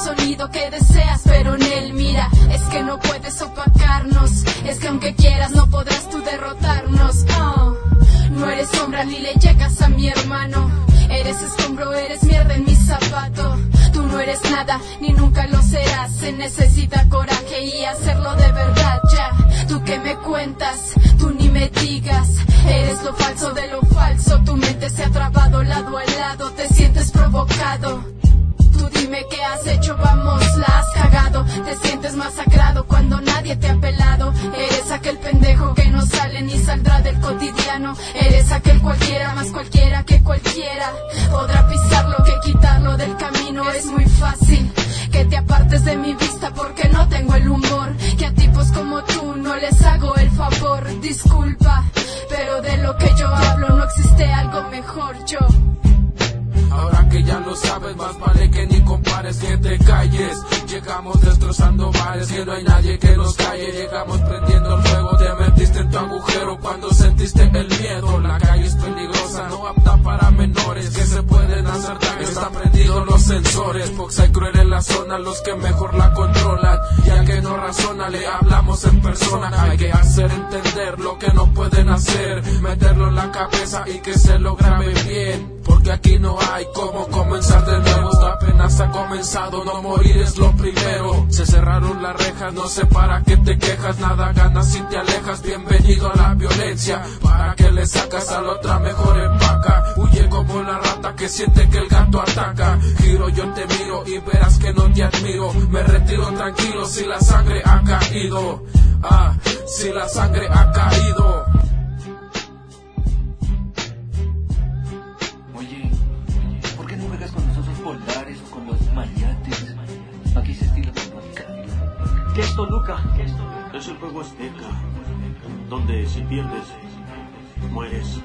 sonido que deseas, pero en él mira, es que no puedes opacarnos, es que aunque quieras no podrás tú derrotarnos. Oh, no eres sombra ni le llegas a mi hermano, eres escombro, eres mierda en mi zapato. Tú no eres nada ni nunca lo serás, se necesita coraje y hacerlo de verdad ya. Tú que me cuentas, tú ni me digas, eres lo falso de lo falso, tu mente se ha trabado lado a lado, te sientes provocado. Tú dime qué has hecho, vamos, la has cagado. Te sientes masacrado cuando nadie te ha pelado. Eres aquel pendejo que no sale ni saldrá del cotidiano. Eres aquel cualquiera, más cualquiera que cualquiera. Podrá pisarlo que quitarlo del camino es muy fácil. Que te apartes de mi vista porque no tengo el humor. Que a tipos como tú no les hago el favor. Disculpa, pero de lo que yo hablo no existe algo mejor. Yo. Ya lo sabes, más vale que ni compares, que te calles. Llegamos destrozando bares, que no hay nadie que nos calle. Llegamos prendiendo el fuego, te metiste en tu agujero cuando sentiste el miedo. Sensores, Fox hay cruel en la zona, los que mejor la controlan. Y al que no razona, le hablamos en persona. Hay que hacer entender lo que no pueden hacer, meterlo en la cabeza y que se lo grabe bien. Porque aquí no hay cómo comenzar de nuevo. Ha comenzado, no morir es lo primero. Se cerraron las rejas, no sé para qué te quejas. Nada ganas si te alejas. Bienvenido a la violencia. Para que le sacas a la otra mejor empaca. Huye como la rata que siente que el gato ataca. Giro, yo te miro y verás que no te admiro. Me retiro tranquilo si la sangre ha caído. Ah, si la sangre ha caído. Se estilo radical. ¿Qué es Toluca? Es el juego azteca, donde si pierdes, mueres.